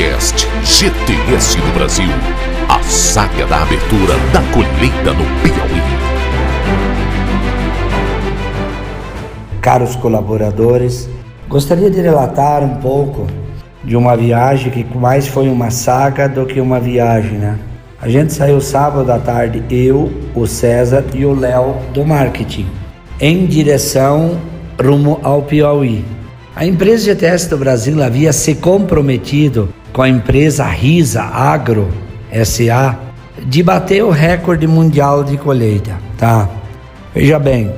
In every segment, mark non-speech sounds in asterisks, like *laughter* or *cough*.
Podcast GTS do Brasil. A saga da abertura da colheita no Piauí. Caros colaboradores, gostaria de relatar um pouco de uma viagem que mais foi uma saga do que uma viagem, né? A gente saiu sábado à tarde, eu, o César e o Léo do marketing, em direção rumo ao Piauí. A empresa GTS do Brasil havia se comprometido com a empresa Risa Agro SA de bater o recorde mundial de colheita, tá? Veja bem,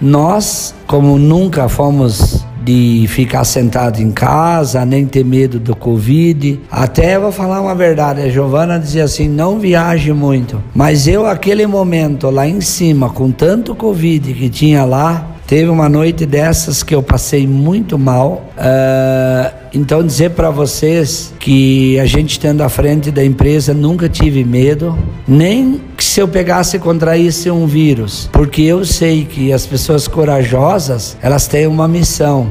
nós, como nunca fomos de ficar sentado em casa, nem ter medo do Covid. Até vou falar uma verdade, a Giovana dizia assim: não viaje muito. Mas eu, aquele momento lá em cima, com tanto Covid que tinha lá, Teve uma noite dessas que eu passei muito mal. Uh, então dizer para vocês que a gente estando à frente da empresa nunca tive medo, nem que se eu pegasse e contraísse um vírus, porque eu sei que as pessoas corajosas elas têm uma missão.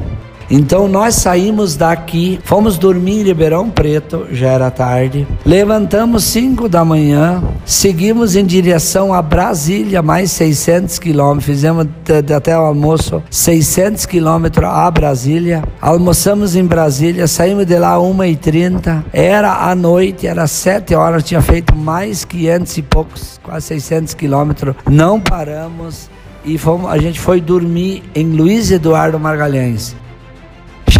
Então nós saímos daqui, fomos dormir em Ribeirão Preto, já era tarde. Levantamos 5 da manhã, seguimos em direção a Brasília, mais 600 quilômetros. Fizemos até o almoço 600 quilômetros a Brasília. Almoçamos em Brasília, saímos de lá 1h30. Era a noite, era 7 horas, tinha feito mais 500 e poucos, quase 600 quilômetros. Não paramos e fomos, a gente foi dormir em Luiz Eduardo Margalhães.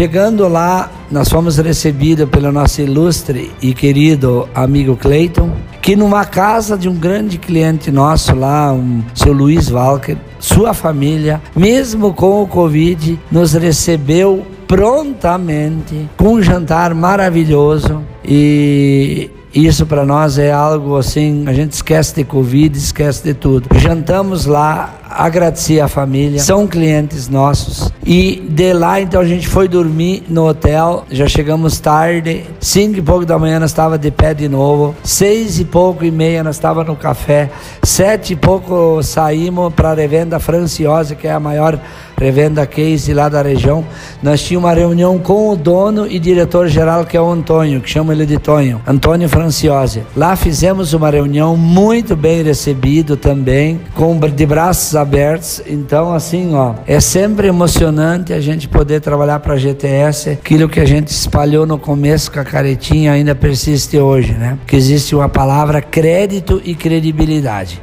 Chegando lá, nós fomos recebidos pelo nosso ilustre e querido amigo Cleiton, que numa casa de um grande cliente nosso lá, um seu Luiz Walker, sua família, mesmo com o Covid, nos recebeu prontamente com um jantar maravilhoso e isso para nós é algo assim, a gente esquece de Covid, esquece de tudo. Jantamos lá, agradeci a família, são clientes nossos. E de lá então a gente foi dormir no hotel, já chegamos tarde, cinco e pouco da manhã nós estava de pé de novo, seis e pouco e meia nós estava no café, sete e pouco saímos para a revenda Franciosa, que é a maior revenda case lá da região. Nós tínhamos uma reunião com o dono e diretor geral que é o Antônio, que chama ele de Tonho, Antônio Franciosi. Lá fizemos uma reunião muito bem recebido também, com de braços abertos. Então, assim, ó, é sempre emocionante a gente poder trabalhar para a GTS. Aquilo que a gente espalhou no começo com a caretinha ainda persiste hoje, né? Que existe uma palavra crédito e credibilidade.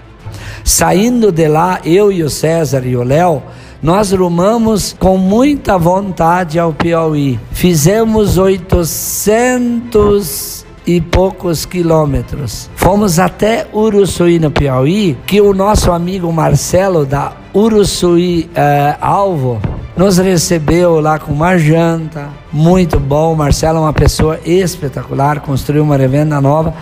Saindo de lá, eu e o César e o Léo, nós rumamos com muita vontade ao Piauí. Fizemos 800 e poucos quilômetros. Fomos até Uruçuí, no Piauí, que o nosso amigo Marcelo da Uruçuí eh, Alvo nos recebeu lá com uma janta, muito bom. Marcelo é uma pessoa espetacular, construiu uma revenda nova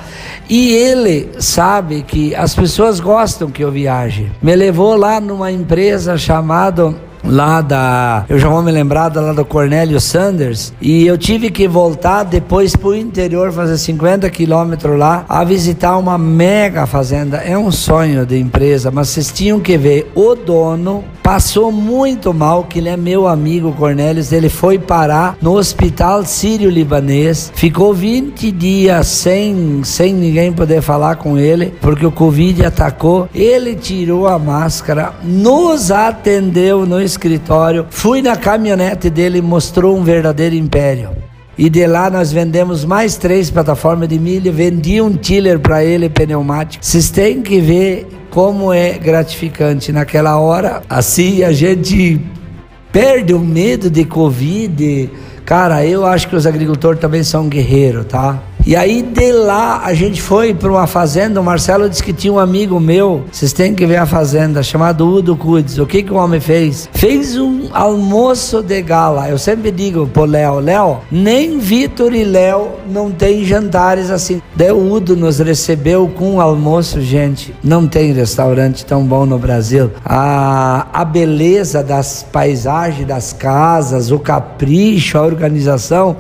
e ele sabe que as pessoas gostam que eu viaje. Me levou lá numa empresa chamada lá da. Eu já vou me lembrar da lá do Cornélio Sanders. E eu tive que voltar depois para o interior, fazer 50 quilômetros lá, a visitar uma mega fazenda. É um sonho de empresa, mas vocês tinham que ver o dono passou muito mal, que ele é meu amigo Cornelius, ele foi parar no hospital sírio-libanês, ficou 20 dias sem, sem ninguém poder falar com ele, porque o Covid atacou, ele tirou a máscara, nos atendeu no escritório, fui na caminhonete dele e mostrou um verdadeiro império. E de lá nós vendemos mais três plataformas de milho, vendi um tiller para ele pneumático. Vocês têm que ver como é gratificante naquela hora. Assim a gente perde o medo de Covid. Cara, eu acho que os agricultores também são guerreiros, tá? E aí de lá a gente foi para uma fazenda. O Marcelo disse que tinha um amigo meu. Vocês têm que ver a fazenda, chamado Udo Cudes. O que, que o homem fez? Fez um almoço de gala. Eu sempre digo pro Léo: Léo, nem Vitor e Léo não tem jantares assim. Daí o Udo nos recebeu com um almoço, gente. Não tem restaurante tão bom no Brasil. A, a beleza das paisagens, das casas, o capricho, a organização.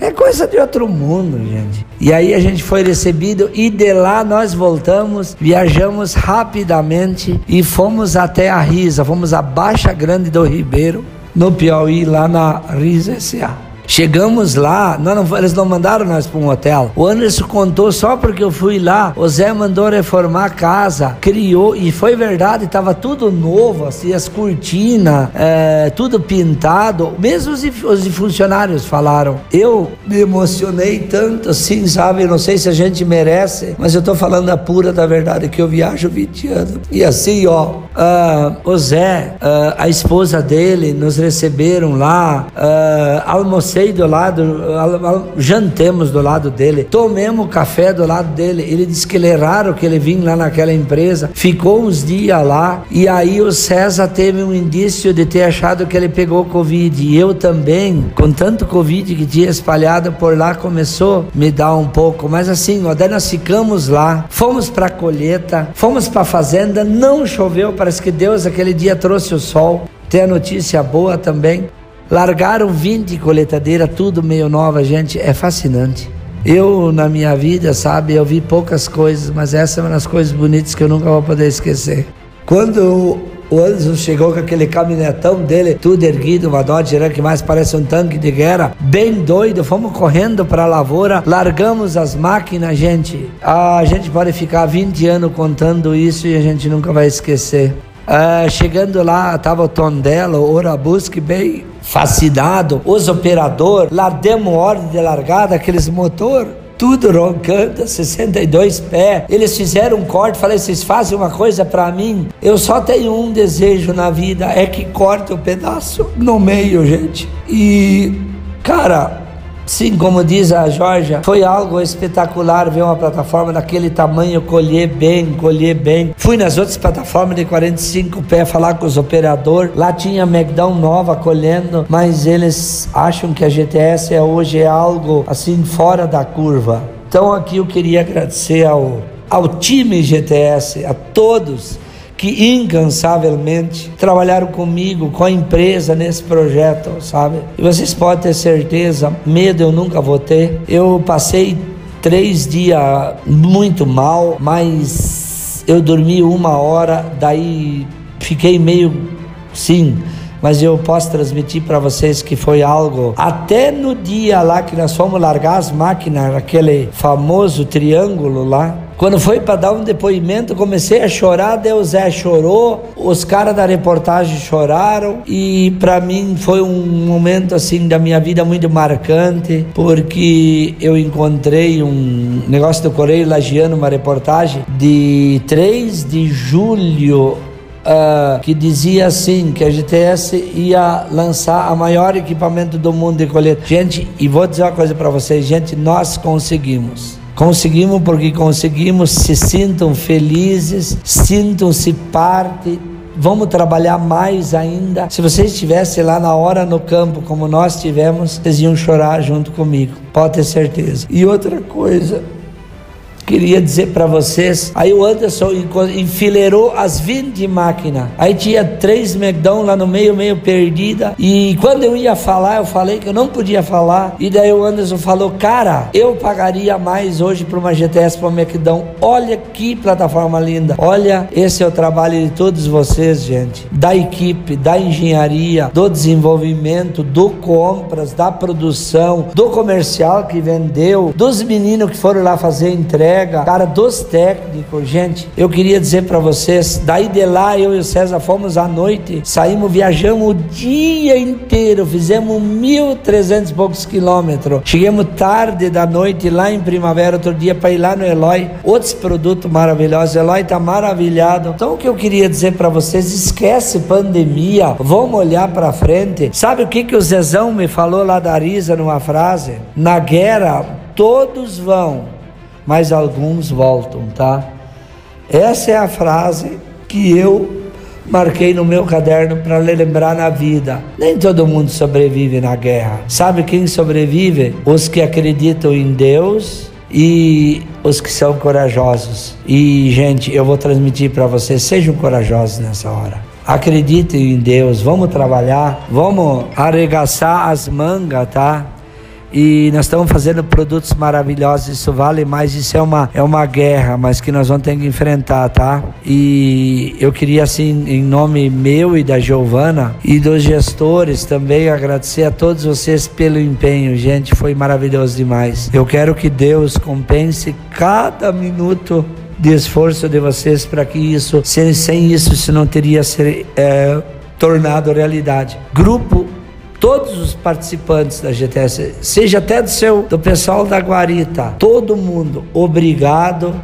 É coisa de outro mundo, gente. E aí a gente foi recebido e de lá nós voltamos, viajamos rapidamente e fomos até a Risa, fomos a Baixa Grande do Ribeiro, no Piauí, lá na Risa S.A. Chegamos lá, não, eles não mandaram nós para um hotel. O Anderson contou só porque eu fui lá. O Zé mandou reformar a casa, criou, e foi verdade, estava tudo novo, assim, as cortinas, é, tudo pintado. Mesmo os, os funcionários falaram. Eu me emocionei tanto assim, sabe? Não sei se a gente merece, mas eu tô falando a pura da verdade, que eu viajo 20 anos. E assim, ó, uh, o Zé, uh, a esposa dele, nos receberam lá, uh, almocei do lado, jantemos do lado dele, tomemos café do lado dele. Ele disse que ele é raro que ele vinha lá naquela empresa, ficou uns dias lá e aí o César teve um indício de ter achado que ele pegou Covid. E eu também, com tanto Covid que tinha espalhado por lá, começou a me dar um pouco. Mas assim, daí nós ficamos lá, fomos para a colheita, fomos para a fazenda, não choveu, parece que Deus aquele dia trouxe o sol. Tem a notícia boa também. Largaram 20 coletadeiras, tudo meio nova, gente, é fascinante. Eu, na minha vida, sabe, eu vi poucas coisas, mas essa é uma das coisas bonitas que eu nunca vou poder esquecer. Quando o Anderson chegou com aquele caminhonetão dele, tudo erguido, uma Dodge Ram que mais parece um tanque de guerra, bem doido, fomos correndo para a lavoura, largamos as máquinas, gente. A gente pode ficar 20 anos contando isso e a gente nunca vai esquecer. Uh, chegando lá, tava o Tondela, o Orabusque bem fascinado, os operadores, lá demos ordem de largada, aqueles motor, tudo roncando, *laughs* 62 pés. Eles fizeram um corte, falei, vocês fazem uma coisa para mim? Eu só tenho um desejo na vida, é que corte o um pedaço no meio, gente. E, cara, Sim, como diz a Georgia, foi algo espetacular ver uma plataforma daquele tamanho colher bem, colher bem. Fui nas outras plataformas de 45 pés falar com os operadores. Lá tinha Megdão nova colhendo, mas eles acham que a GTS é hoje é algo assim fora da curva. Então aqui eu queria agradecer ao, ao time GTS, a todos que incansavelmente trabalharam comigo, com a empresa nesse projeto, sabe? E vocês podem ter certeza, medo eu nunca vou ter. Eu passei três dias muito mal, mas eu dormi uma hora, daí fiquei meio sim mas eu posso transmitir para vocês que foi algo até no dia lá que nós fomos largar as máquinas, aquele famoso triângulo lá, quando foi para dar um depoimento, comecei a chorar, Deus Zé chorou, os caras da reportagem choraram e para mim foi um momento assim da minha vida muito marcante, porque eu encontrei um negócio do Correio Lagiano, uma reportagem de 3 de julho Uh, que dizia assim que a GTS ia lançar a maior equipamento do mundo de colheita. Gente, e vou dizer uma coisa para vocês, gente, nós conseguimos. Conseguimos porque conseguimos, se sintam felizes, sintam-se parte vamos trabalhar mais ainda. Se vocês estivessem lá na hora no campo, como nós tivemos, vocês iam chorar junto comigo, pode ter certeza. E outra coisa, queria dizer para vocês. Aí o Anderson enfileirou as 20 máquinas. Aí tinha três McDonald's lá no meio, meio perdida. E quando eu ia falar, eu falei que eu não podia falar. E daí o Anderson falou: Cara, eu pagaria mais hoje para uma GTS para o McDonald's. Olha que plataforma linda. Olha, esse é o trabalho de todos vocês, gente. Da equipe, da engenharia, do desenvolvimento, do compras, da produção, do comercial que vendeu, dos meninos que foram lá fazer entrega cara, dos técnicos, gente, eu queria dizer para vocês, daí de lá eu e o César fomos à noite, saímos, viajamos o dia inteiro, fizemos 1.300 e poucos quilômetros, chegamos tarde da noite lá em primavera, outro dia para ir lá no Eloy, outros produtos maravilhosos, Eloy tá maravilhado. Então o que eu queria dizer para vocês, esquece pandemia, vamos olhar para frente. Sabe o que que o Zezão me falou lá da Arisa numa frase? Na guerra todos vão, mas alguns voltam, tá? Essa é a frase que eu marquei no meu caderno para lembrar na vida. Nem todo mundo sobrevive na guerra. Sabe quem sobrevive? Os que acreditam em Deus e os que são corajosos. E, gente, eu vou transmitir para vocês: sejam corajosos nessa hora. Acreditem em Deus, vamos trabalhar, vamos arregaçar as mangas, tá? E nós estamos fazendo produtos maravilhosos. Isso vale mais, isso é uma, é uma guerra, mas que nós vamos ter que enfrentar, tá? E eu queria, assim, em nome meu e da Giovana e dos gestores também, agradecer a todos vocês pelo empenho, gente. Foi maravilhoso demais. Eu quero que Deus compense cada minuto de esforço de vocês para que isso, sem, sem isso, isso não teria ser é, tornado realidade. Grupo todos os participantes da GTS, seja até do seu do pessoal da Guarita, todo mundo, obrigado.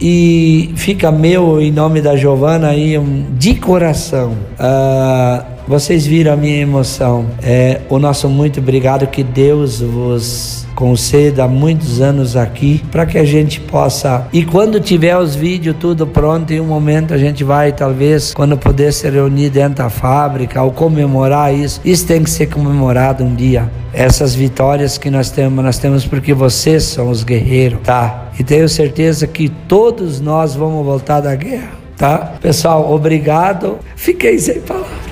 E fica meu em nome da Giovana aí um, de coração. Uh, vocês viram a minha emoção. É, o nosso muito obrigado, que Deus vos conceda muitos anos aqui para que a gente possa. E quando tiver os vídeos tudo pronto, em um momento a gente vai, talvez, quando puder se reunir dentro da fábrica ou comemorar isso. Isso tem que ser comemorado um dia. Essas vitórias que nós temos, nós temos porque vocês são os guerreiros, tá? E tenho certeza que todos nós vamos voltar da guerra, tá? Pessoal, obrigado. Fiquei sem palavras.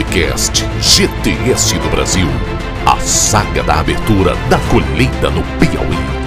Podcast GTS do Brasil. A saga da abertura da colheita no Piauí.